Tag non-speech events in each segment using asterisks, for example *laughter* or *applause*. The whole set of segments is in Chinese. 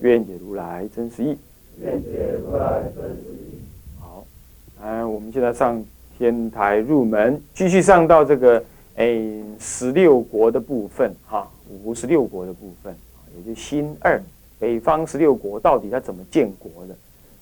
愿解如来真实义。愿解如来真实义。好，嗯，我们现在上天台入门，继续上到这个诶十六国的部分哈，五十六国的部分也就新二北方十六国到底它怎么建国的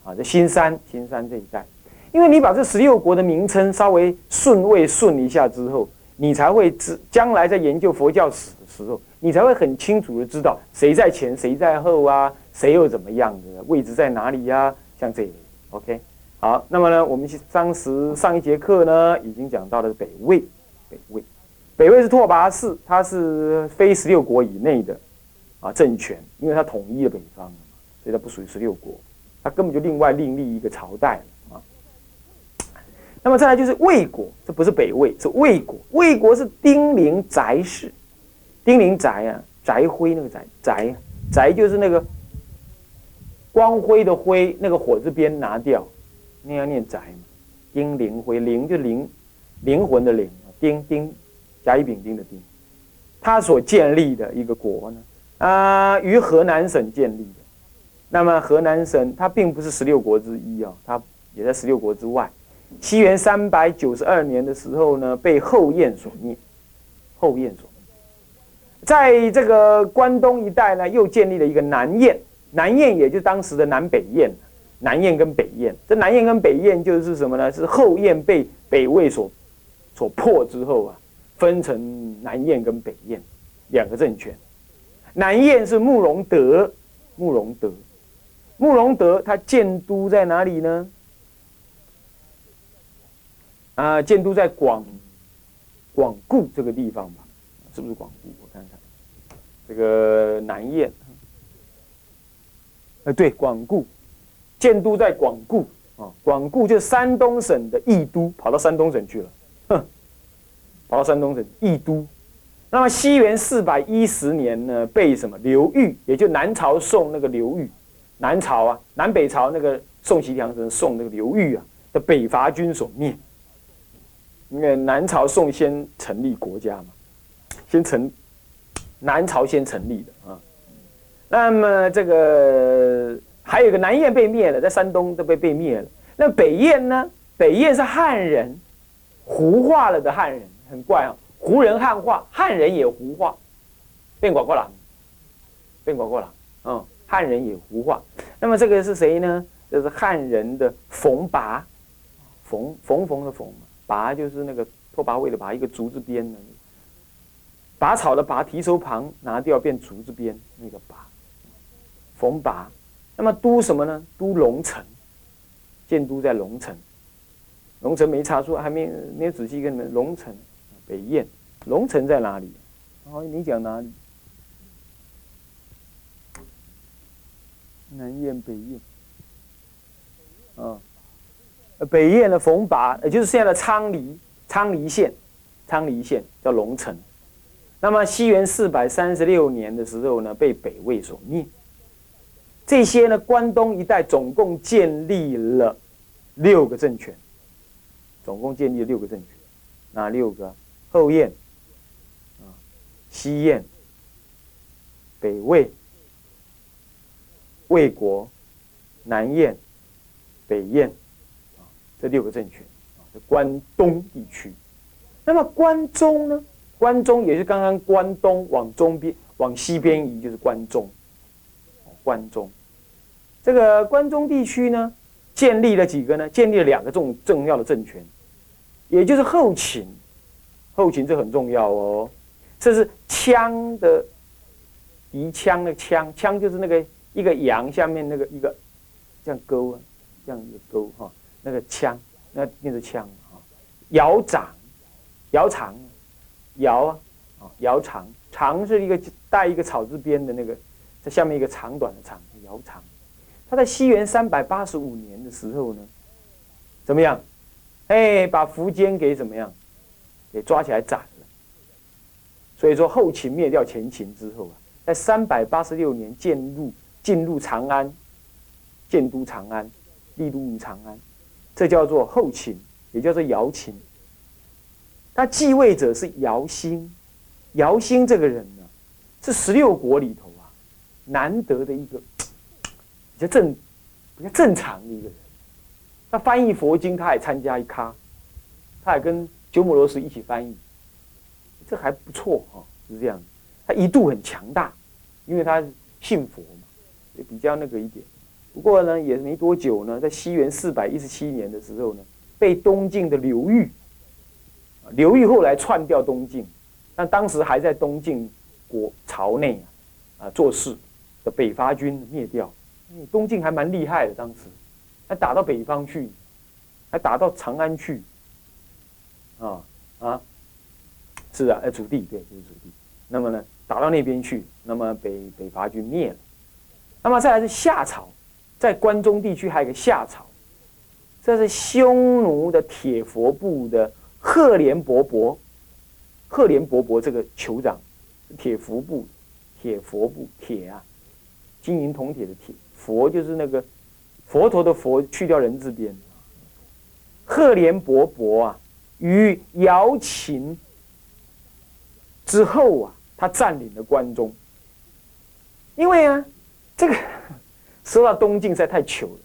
啊？这新三新三这一代，因为你把这十六国的名称稍微顺位顺一下之后，你才会知将来在研究佛教史的时候，你才会很清楚的知道谁在前谁在后啊。谁又怎么样的位置在哪里呀？像这里，OK，好，那么呢，我们当时上一节课呢，已经讲到了北魏，北魏，北魏是拓跋氏，他是非十六国以内的啊政权，因为他统一了北方，所以他不属于十六国，他根本就另外另立一个朝代啊。那么再来就是魏国，这不是北魏，是魏国，魏国是丁零翟氏，丁零翟啊，翟辉那个翟，翟翟就是那个。光辉的辉，那个火字边拿掉，那要念宅嘛？丁灵辉，灵就灵，灵魂的灵，丁丁，甲乙丙丁的丁，他所建立的一个国呢，啊，于河南省建立的。那么河南省它并不是十六国之一啊，它也在十六国之外。西元三百九十二年的时候呢，被后燕所灭。后燕所灭，在这个关东一带呢，又建立了一个南燕。南燕也就当时的南北燕，南燕跟北燕，这南燕跟北燕就是什么呢？是后燕被北魏所所破之后啊，分成南燕跟北燕两个政权。南燕是慕容德，慕容德，慕容德他建都在哪里呢？啊，建都在广广固这个地方吧？是不是广固？我看看，这个南燕。呃，对，广固，建都在广固啊，广固就是山东省的义都，跑到山东省去了，哼，跑到山东省义都。那么西元四百一十年呢，被什么刘裕，也就南朝宋那个刘裕，南朝啊，南北朝那个宋齐梁陈宋那个刘裕啊的北伐军所灭。因为南朝宋先成立国家嘛，先成南朝先成立的啊。那么这个还有个南燕被灭了，在山东都被被灭了。那北燕呢？北燕是汉人，胡化了的汉人，很怪啊！胡人汉化，汉人也胡化，变广过了，变广过了。嗯，汉人也胡化。那么这个是谁呢？这是汉人的冯拔，冯冯冯的冯，拔就是那个拓跋魏的拔，一个竹子编的，拔草的拔，提手旁拿掉变竹子编那个拔。冯拔，那么都什么呢？都龙城，建都在龙城。龙城没查出，还没没有仔细跟你们。龙城，北燕，龙城在哪里？哦，你讲哪里？南燕、北燕。啊，北燕的冯拔，也就是现在的昌黎，昌黎县，昌黎县叫龙城。那么西元四百三十六年的时候呢，被北魏所灭。这些呢，关东一带总共建立了六个政权，总共建立了六个政权，哪六个？后燕啊，西燕、北魏、魏国、南燕、北燕啊，这六个政权啊，关东地区。那么关中呢？关中也是刚刚关东往中边、往西边移，就是关中。关中。这个关中地区呢，建立了几个呢？建立了两个重重要的政权，也就是后秦。后秦这很重要哦，这是羌的夷羌的羌，羌就是那个一个羊下面那个一个这样钩啊，这样一个钩哈，那个羌，那念是羌啊。尧长，尧长，尧啊，啊尧长，长是一个带一个草字边的那个，在下面一个长短的长，尧长。他在西元三百八十五年的时候呢，怎么样？哎，把苻坚给怎么样？给抓起来斩了。所以说后秦灭掉前秦之后啊，在三百八十六年进入进入长安，建都长安，立都于长安，这叫做后秦，也叫做姚秦。他继位者是姚兴，姚兴这个人呢，是十六国里头啊难得的一个比较正、比较正常的一个人。他翻译佛经，他也参加一咖，他也跟鸠摩罗什一起翻译，这还不错哈，是这样。他一度很强大，因为他信佛嘛，也比较那个一点。不过呢，也没多久呢，在西元四百一十七年的时候呢，被东晋的刘裕，刘裕后来篡掉东晋，但当时还在东晋国朝内啊啊做事的北伐军灭掉。东晋还蛮厉害的，当时。还打到北方去，还打到长安去，啊啊，是啊，哎，主地对，就是主地。那么呢，打到那边去，那么北北伐军灭了。那么再来是夏朝，在关中地区还有个夏朝，这是匈奴的铁佛部的赫连勃勃，赫连勃勃这个酋长，铁佛部，铁佛部铁啊，金银铜铁的铁，佛就是那个。佛陀的佛去掉人字边，赫连勃勃啊，于姚秦之后啊，他占领了关中。因为啊，这个说到东晋实在太糗了。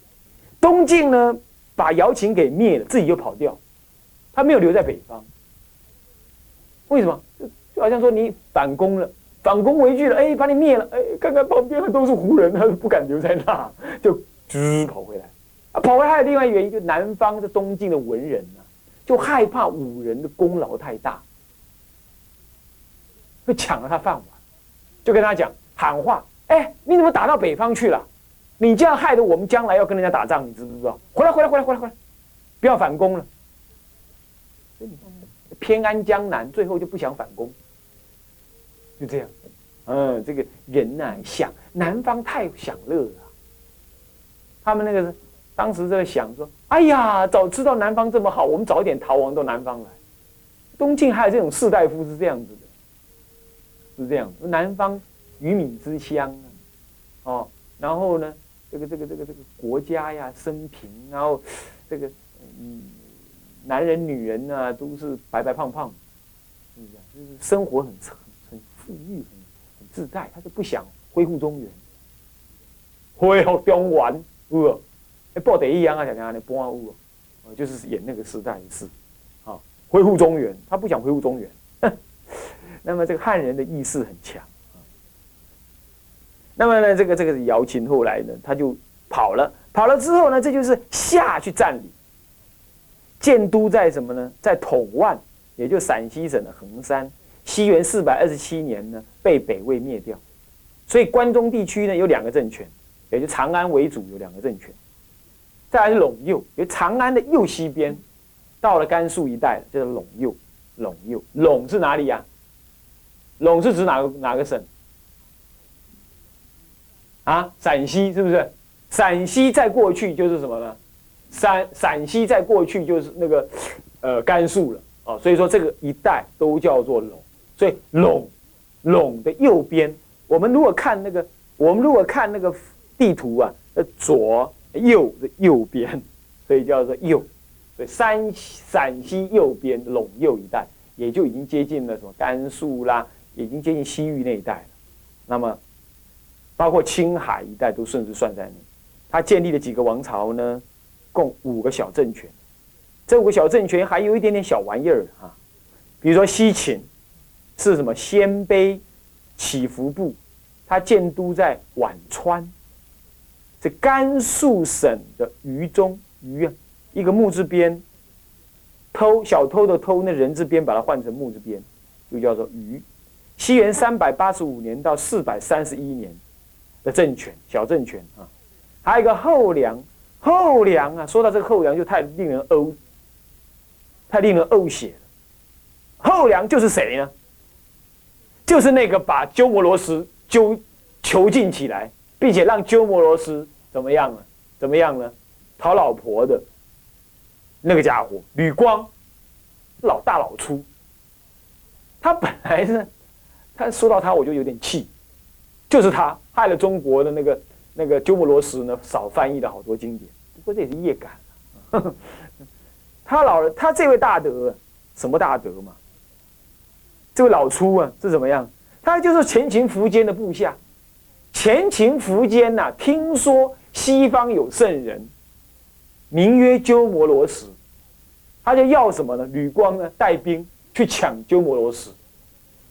东晋呢，把姚秦给灭了，自己就跑掉，他没有留在北方。为什么？就好像说你反攻了，反攻回去了，哎，把你灭了，哎，看看旁边的都是胡人，他 *laughs* 不敢留在那，就。滋跑回来，啊，跑回来还有另外一个原因，就南方的东晋的文人啊，就害怕武人的功劳太大，会抢了他饭碗，就跟他讲喊话，哎，你怎么打到北方去了？你这样害得我们将来要跟人家打仗，你知不知道？回来，回来，回来，回来，回来，不要反攻了。偏安江南，最后就不想反攻，就这样。嗯，这个人呐，想南方太享乐了。他们那个当时在想说：“哎呀，早知道南方这么好，我们早点逃亡到南方来。”东晋还有这种士大夫是这样子的，是这样。南方鱼米之乡啊，哦，然后呢，这个这个这个这个国家呀，生平，然后这个嗯，男人女人呢都是白白胖胖的，是不是？就是生活很差富裕，很很自在，他就不想恢复中原，*laughs* 恢复中原。哦，哎，报得一样啊，想想那播啊，哦，就是演那个时代的事，啊，恢复中原，他不想恢复中原，*laughs* 那么这个汉人的意识很强，那么呢，这个这个姚秦后来呢，他就跑了，跑了之后呢，这就是下去占领，建都在什么呢？在统万，也就陕西省的衡山。西元四百二十七年呢，被北魏灭掉，所以关中地区呢有两个政权。也就长安为主有两个政权，再来是陇右，因为长安的右西边，到了甘肃一带叫做陇右。陇右，陇是哪里呀？陇是指哪个哪个省？啊，陕西是不是？陕西在过去就是什么呢？陕陕西在过去就是那个呃甘肃了哦，所以说这个一带都叫做陇。所以陇陇的右边，我们如果看那个，我们如果看那个。地图啊，呃，左右的右边，所以叫做右，所以山陕西右边陇右一带，也就已经接近了什么甘肃啦，已经接近西域那一带了。那么，包括青海一带都顺势算在内。他建立了几个王朝呢？共五个小政权。这五个小政权还有一点点小玩意儿啊，比如说西秦是什么？鲜卑起伏部，他建都在宛川。是甘肃省的榆中榆啊，一个木字边，偷小偷的偷，那人字边把它换成木字边，就叫做榆。西元三百八十五年到四百三十一年的政权，小政权啊。还有一个后梁，后梁啊，说到这个后梁就太令人呕，太令人呕血了。后梁就是谁呢？就是那个把鸠摩罗什揪囚禁起来，并且让鸠摩罗什。怎么样了？怎么样呢？讨老婆的那个家伙吕光，老大老粗。他本来呢，他说到他我就有点气，就是他害了中国的那个那个鸠摩罗什呢，少翻译了好多经典。不过这也是业感。*laughs* 他老，他这位大德，什么大德嘛？这位老粗啊，是怎么样？他就是前秦苻坚的部下。前秦苻坚呐，听说西方有圣人，名曰鸠摩罗什，他就要什么呢？吕光呢，带兵去抢鸠摩罗什。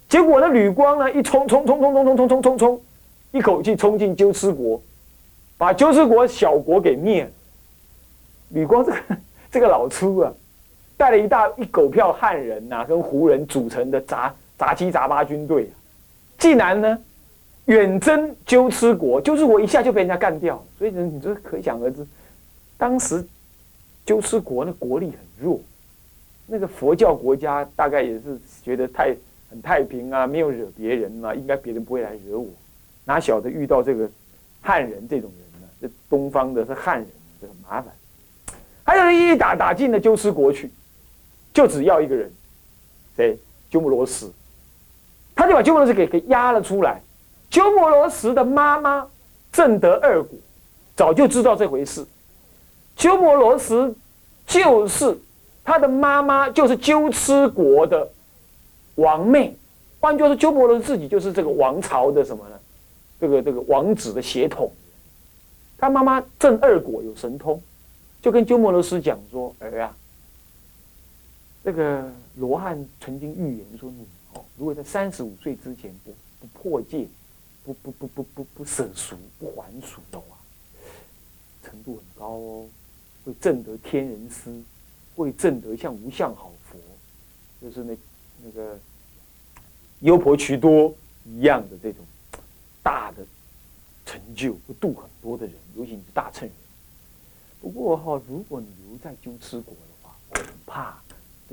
结果呢，吕光呢，一冲冲冲冲冲冲冲冲冲冲，一口气冲进鸠兹国，把鸠兹国小国给灭了。吕光这个 *laughs* 这个老粗啊，带了一大一狗票汉人呐，跟胡人组成的杂杂七杂八军队，竟然呢远征鸠兹国，鸠兹国一下就被人家干掉。所以，你这可想而知，当时鸠兹国的国力很弱，那个佛教国家大概也是觉得太很太平啊，没有惹别人啊，应该别人不会来惹我，哪晓得遇到这个汉人这种人呢？这东方的是汉人，这很麻烦。还有人一打打进了鸠兹国去，就只要一个人，谁？鸠摩罗什，他就把鸠摩罗什给给压了出来。鸠摩罗什的妈妈正德二果，早就知道这回事。鸠摩罗什就是他的妈妈，就是鸠兹国的王妹，换句话说，鸠摩罗什自己就是这个王朝的什么呢？这个这个王子的血统。他妈妈正二果，有神通。就跟鸠摩罗什讲说：“儿啊，这个罗汉曾经预言说，你哦，如果在三十五岁之前不不破戒，不不不不不不舍俗不还俗的话，程度很高哦，会证得天人师，会证得像无相好佛，就是那那个优婆渠多一样的这种大的成就，会度很多的人，尤其你是大乘人。”不过哈，如果你留在鸠兹国的话，恐怕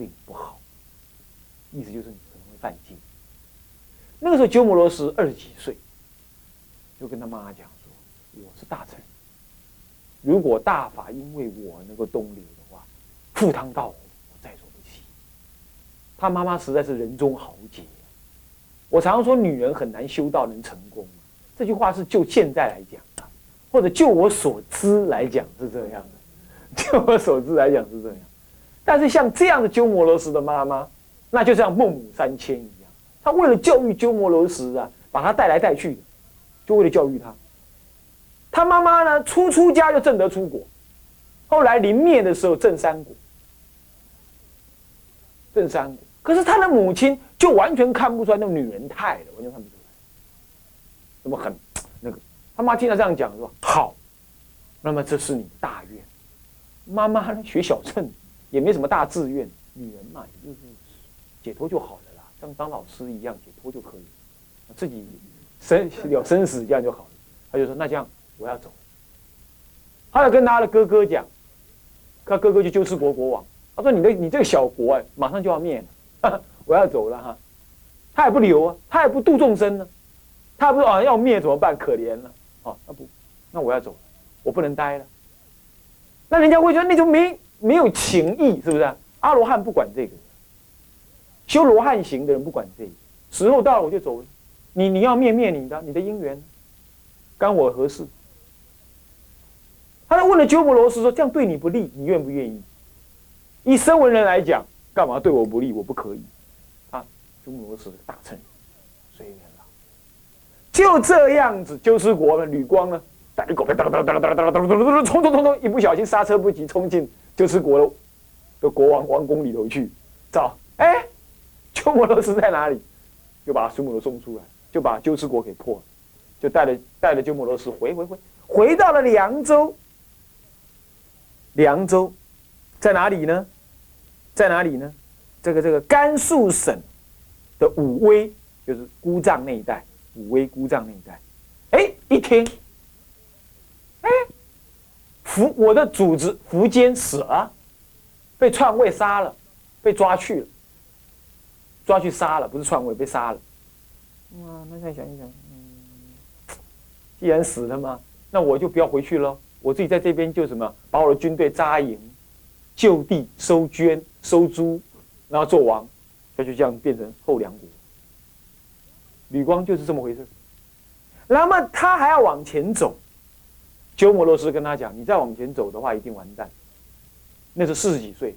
对你不好。意思就是你可能会犯戒。那个时候鸠摩罗什二十几岁，就跟他妈妈讲说：“我是大臣，如果大法因为我能够东流的话，赴汤蹈火，我在所不惜。”他妈妈实在是人中豪杰。我常常说，女人很难修道能成功。这句话是就现在来讲的。或者就我所知来讲是这样的，就我所知来讲是这样，但是像这样的鸠摩罗什的妈妈，那就像孟母三迁一样，她为了教育鸠摩罗什啊，把他带来带去，就为了教育他。他妈妈呢，初出家就证得出国，后来临灭的时候证三国，证三国。可是他的母亲就完全看不出来那种女人态了，完全看不出来，那么很那个。他妈听他这样讲说好，那么这是你大愿。妈妈呢学小乘，也没什么大志愿。女人嘛，也就是解脱就好了啦，像当老师一样解脱就可以，自己生了生死这样就好了。他就说那这样我要走。他要跟他的哥哥讲，他哥哥就鸠兹国国王。他说你的你这个小国哎，马上就要灭了，*laughs* 我要走了哈。他也不留啊，他也不度众生呢，他不说啊要灭怎么办？可怜了。哦，那不，那我要走了，我不能待了。那人家会觉得那就没没有情义，是不是？阿罗汉不管这个，修罗汉行的人不管这个，时候到了我就走了。你你要灭灭你的，你的姻缘，干我何事？他就问了鸠摩罗什说：“这样对你不利，你愿不愿意？”以声闻人来讲，干嘛对我不利？我不可以。啊，鸠摩罗什大乘，随缘。就这样子，鸠兹国的吕光呢，带一狗哒哒哒哒哒哒哒哒哒冲冲冲冲，一不小心刹车不及，冲进鸠兹国的国王王宫里头去找。哎，鸠摩罗什在哪里？就把苏摩罗送出来，就把鸠兹国给破了，就带着带着鸠摩罗什回回回回到了凉州。凉州在哪里呢？在哪里呢？这个这个甘肃省的武威，就是姑丈那一带。武威姑丈那一带，哎，一听，福我的主子苻坚死了，被篡位杀了，被抓去了，抓去杀了，不是篡位，被杀了。哇，那再想一想，嗯，既然死了嘛，那我就不要回去了，我自己在这边就什么，把我的军队扎营，就地收捐收租，然后做王，他就这样变成后梁国。吕光就是这么回事。那么他还要往前走，鸠摩罗什跟他讲：“你再往前走的话，一定完蛋。”那是四十几岁，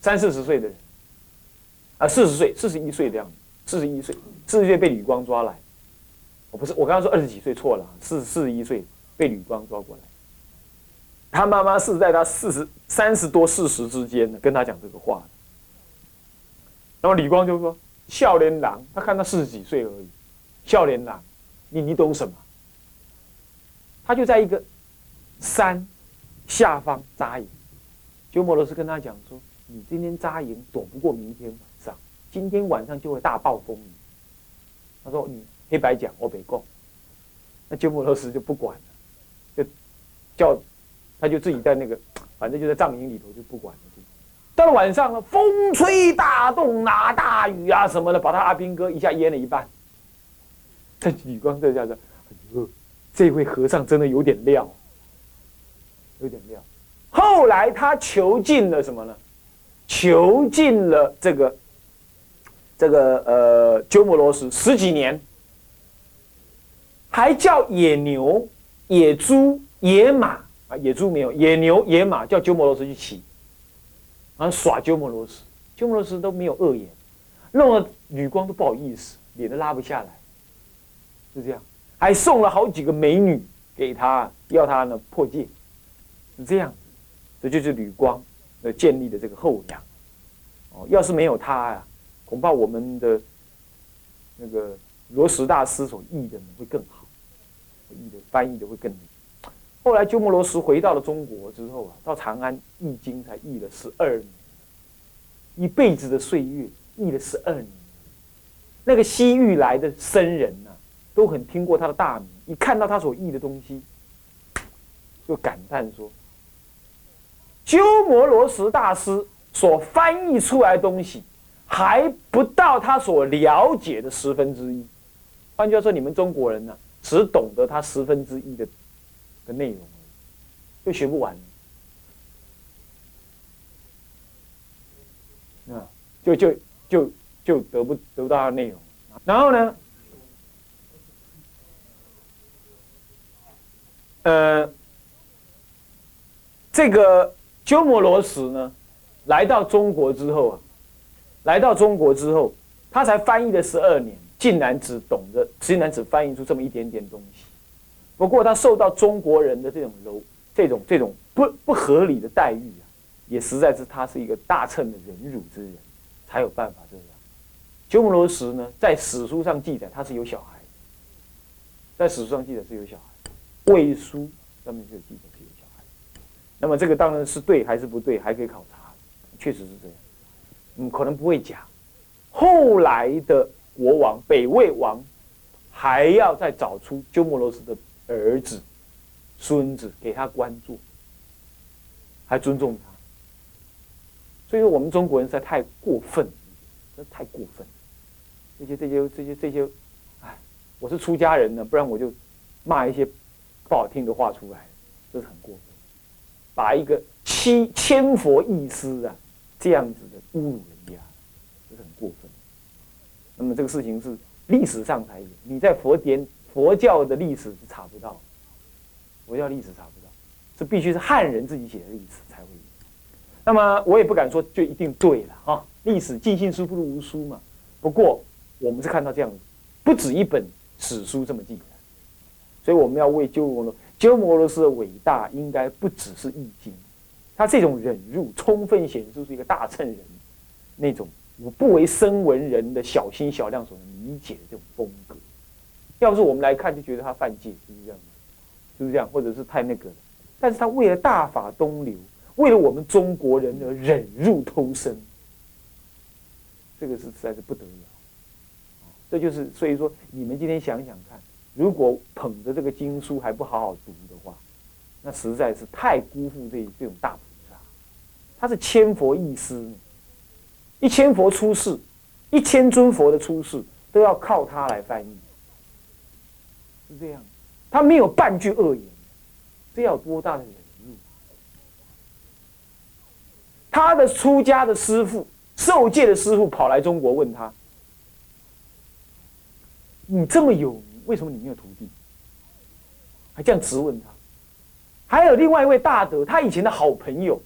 三四十岁的人，啊，四十岁、四十一岁的样子，四十一岁，四十岁被吕光抓来。我不是，我刚刚说二十几岁错了，四四十一岁被吕光抓过来。他妈妈是在他四十三十多四十之间的跟他讲这个话。那么吕光就说：“笑脸郎，他看他四十几岁而已，笑脸郎，你你懂什么？”他就在一个山下方扎营。鸠摩罗什跟他讲说：“你今天扎营躲不过明天晚上，今天晚上就会大暴风雨。”他说：“你。”黑白讲，我北贡，那鸠摩罗什就不管了，就叫他就自己在那个，反正就在帐营里头就不管了。到了晚上了，风吹大动，拿大雨啊什么的，把他阿兵哥一下淹了一半。这女光这下子，这位和尚真的有点料，有点料。后来他囚禁了什么呢？囚禁了这个这个呃鸠摩罗什十几年。还叫野牛、野猪、野马。啊，野猪没有，野牛、野马叫鸠摩罗什去骑，然后耍鸠摩罗什，鸠摩罗什都没有恶言，弄得吕光都不好意思，脸都拉不下来，就这样，还送了好几个美女给他，要他呢破戒，是这样，这就是吕光呃建立的这个后梁，哦，要是没有他呀，恐怕我们的那个罗什大师所译的呢会更好。译的翻译的会更。后来鸠摩罗什回到了中国之后啊，到长安译经才译了十二年，一辈子的岁月译了十二年。那个西域来的僧人呢，都很听过他的大名，一看到他所译的东西，就感叹说：鸠摩罗什大师所翻译出来东西，还不到他所了解的十分之一。换句话说，你们中国人呢？只懂得他十分之一的的内容，就学不完。啊，就就就就得不得不到他内容。然后呢，呃，这个鸠摩罗什呢，来到中国之后啊，来到中国之后，他才翻译了十二年。竟然只懂得，竟然只翻译出这么一点点东西。不过他受到中国人的这种柔、这种、这种不不合理的待遇啊，也实在是他是一个大乘的忍辱之人，才有办法这样。鸠摩罗什呢，在史书上记载他是有小孩，在史书上记载是有小孩，魏书上面就有记载是有。那么这个当然是对还是不对，还可以考察，确实是这样。嗯，可能不会假。后来的。国王北魏王还要再找出鸠摩罗什的儿子、孙子给他关注，还尊重他。所以说，我们中国人实在太过分，这太过分。这些、这些、这些、这些，哎，我是出家人呢，不然我就骂一些不好听的话出来，这是很过分。把一个七千佛义师啊这样子的侮辱人家，这是很过分。那么这个事情是历史上才有，你在佛典、佛教的历史是查不到，佛教历史查不到，是必须是汉人自己写的历史才会有。那么我也不敢说就一定对了哈，历史尽信书不如无书嘛。不过我们是看到这样子，不止一本史书这么记载，所以我们要为鸠摩罗鸠摩罗什的伟大，应该不只是易经，他这种忍辱，充分显示出一个大乘人那种。我不为生文人的小心小量所能理解的这种风格，要不是我们来看就觉得他犯戒，是不是这样？是不是这样？或者是太那个了？但是他为了大法东流，为了我们中国人而忍辱偷生，这个是实在是不得了。这就是所以说，你们今天想想看，如果捧着这个经书还不好好读的话，那实在是太辜负这这种大菩萨。他是千佛一师。一千佛出世，一千尊佛的出世都要靠他来翻译，是这样。他没有半句恶言，这要多大的忍辱？他的出家的师傅、受戒的师傅跑来中国问他：“你这么有名，为什么你没有徒弟？”还这样质问他。还有另外一位大德，他以前的好朋友，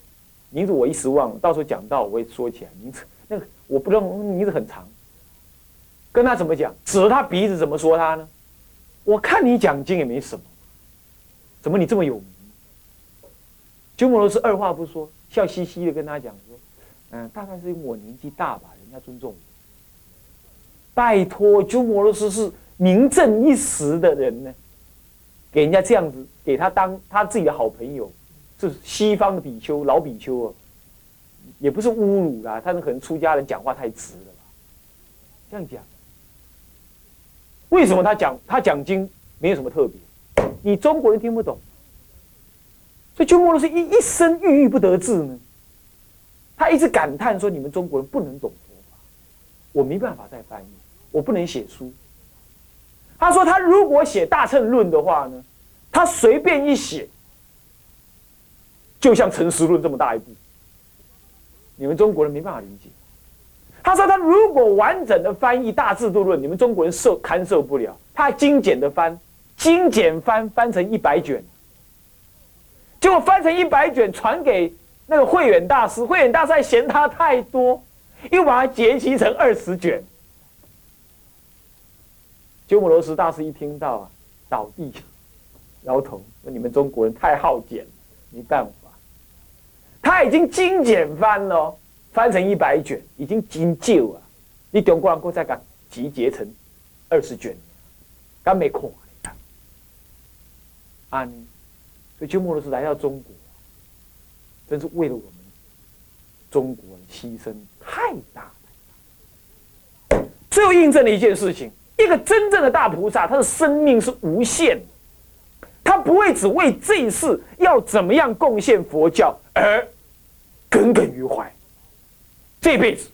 名字我一时忘了，到时候讲到我会说起来。名字那个我不知道，名字很长。跟他怎么讲？指着他鼻子怎么说他呢？我看你讲经也没什么，怎么你这么有名？鸠摩罗什二话不说，笑嘻嘻的跟他讲说：“嗯，大概是因为我年纪大吧，人家尊重我。拜托，鸠摩罗什是名震一时的人呢，给人家这样子，给他当他自己的好朋友，是西方的比丘老比丘啊，也不是侮辱啦，他们可能出家人讲话太直了吧？这样讲。”为什么他讲他讲经没有什么特别？你中国人听不懂，所以鸠摩罗什一一生郁郁不得志呢。他一直感叹说：“你们中国人不能懂佛法，我没办法再翻译，我不能写书。”他说：“他如果写《大乘论》的话呢，他随便一写，就像《陈实论》这么大一部，你们中国人没办法理解。”他说：“他如果完整的翻译《大制度论》，你们中国人受堪受不了。他精简的翻，精简翻翻成一百卷，结果翻成一百卷传给那个慧远大师，慧远大师还嫌他太多，又把它截辑成二十卷。鸠摩罗什大师一听到啊，倒地摇头说：‘你们中国人太好简，没办法。’他已经精简翻了。”翻成一百卷，已经精旧啊！你中国人国再敢集结成二十卷，敢没看？啊，所以鸠摩罗什来到中国，真是为了我们中国人牺牲太大了。最后印证了一件事情：一个真正的大菩萨，他的生命是无限，他不会只为这一世要怎么样贡献佛教而耿耿于怀。这辈子，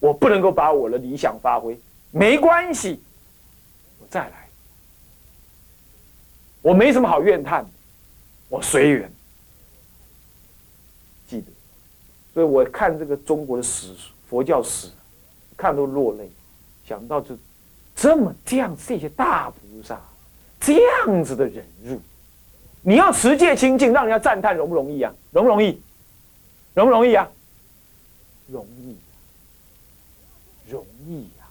我不能够把我的理想发挥，没关系，我再来。我没什么好怨叹，我随缘。记得，所以我看这个中国的史，佛教史，看都落泪。想到这，这么这样这些大菩萨，这样子的忍辱，你要持戒清净，让人家赞叹，容不容易啊？容不容易？容不容易啊？容易，容易呀！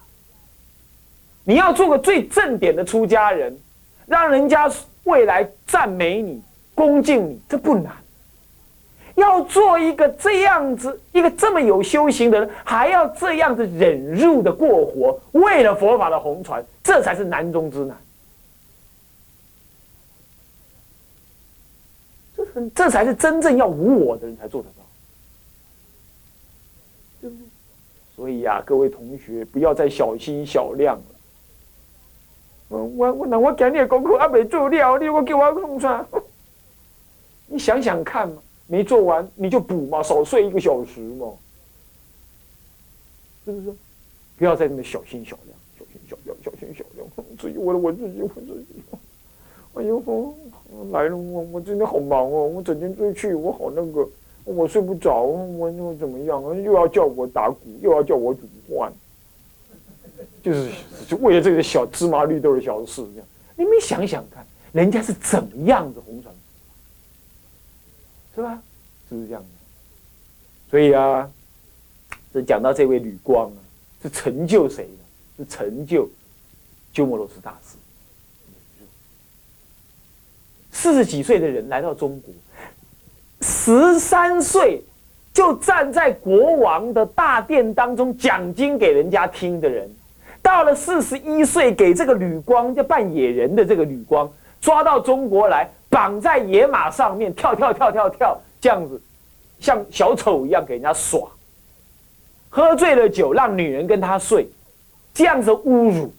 你要做个最正点的出家人，让人家未来赞美你、恭敬你，这不难。要做一个这样子、一个这么有修行的人，还要这样子忍辱的过活，为了佛法的红传，这才是难中之难。这才是真正要无我的人才做得到。所以呀，各位同学，不要再小心小量了。我我我那我今日功课还没做了，你我给我弄啥？你想想看嘛，没做完你就补嘛，少睡一个小时嘛，是不是？不要再那么小心小量，小心小量，小心小量。*laughs* 至于我的我自己，我自己。哎呦，来了，我我真的好忙哦，我整天出去，我好那个。我睡不着，我又怎么样？又要叫我打鼓，又要叫我煮饭，就是就为了这个小芝麻绿豆的小事，这样你们想想看，人家是怎么样的红传，是吧？是不是这样的？所以啊，这讲到这位吕光啊，是成就谁的？是成就鸠摩罗什大师。四十几岁的人来到中国。十三岁就站在国王的大殿当中讲经给人家听的人，到了四十一岁，给这个吕光叫扮野人的这个吕光抓到中国来，绑在野马上面跳跳跳跳跳，这样子像小丑一样给人家耍，喝醉了酒让女人跟他睡，这样子侮辱，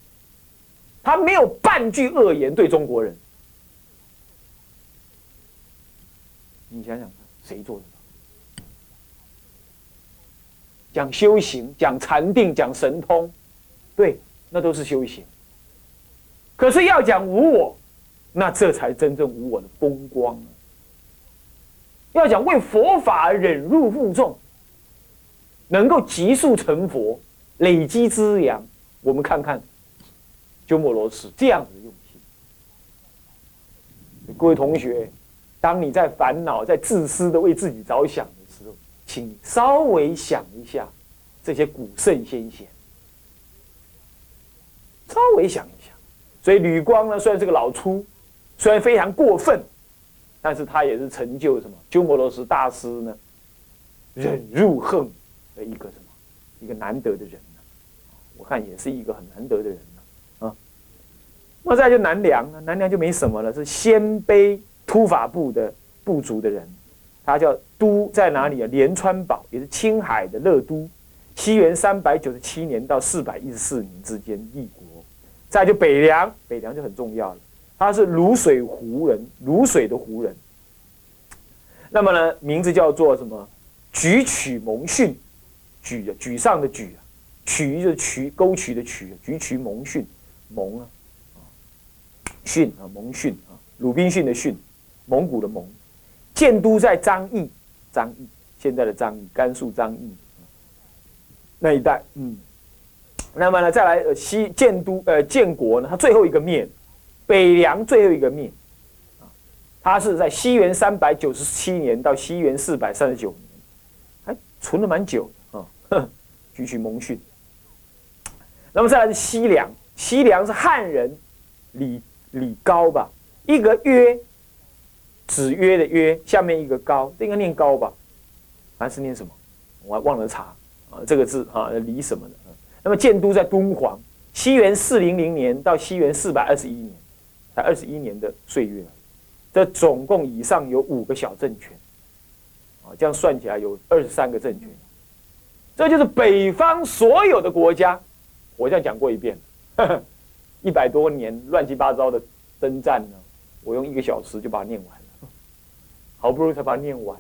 他没有半句恶言对中国人。你想想看，谁做得到？讲修行，讲禅定，讲神通，对，那都是修行。可是要讲无我，那这才真正无我的风光要讲为佛法忍辱负重，能够急速成佛，累积资粮，我们看看鸠摩罗什这样子的用心。各位同学，当你在烦恼、在自私的为自己着想的时候，请稍微想一下这些古圣先贤，稍微想一想。所以吕光呢，虽然是个老粗，虽然非常过分。但是他也是成就什么？鸠摩罗什大师呢？忍辱恨的一个什么？一个难得的人呢？我看也是一个很难得的人呢。啊，那再就南梁呢？南梁就没什么了，是鲜卑突法部的部族的人，他叫都在哪里啊？连川堡也是青海的乐都，西元三百九十七年到四百一十四年之间立国。再就北凉，北凉就很重要了。他是卤水湖人，卤水的湖人。那么呢，名字叫做什么？举曲蒙逊，举举上的举，曲就是渠沟渠的渠，举曲蒙逊，蒙啊，逊啊，蒙逊啊，鲁滨逊的逊，蒙古的蒙。建都在张掖，张掖现在的张掖，甘肃张掖那一带。嗯，那么呢，再来西建都呃建国呢，他最后一个灭。北凉最后一个灭，啊，他是在西元三百九十七年到西元四百三十九年，还存了蛮久啊，*laughs* 举取蒙逊。那么再来是西凉，西凉是汉人李李高吧，一个约，子约的约，下面一个高，应该念高吧，还是念什么？我还忘了查啊，这个字啊，李什么的。那么建都在敦煌，西元四零零年到西元四百二十一年。才二十一年的岁月，这总共以上有五个小政权，啊，这样算起来有二十三个政权，这就是北方所有的国家。我这样讲过一遍，*laughs* 一百多年乱七八糟的征战呢，我用一个小时就把它念完了，好不容易才把它念完。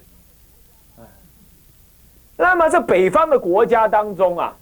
那么在北方的国家当中啊，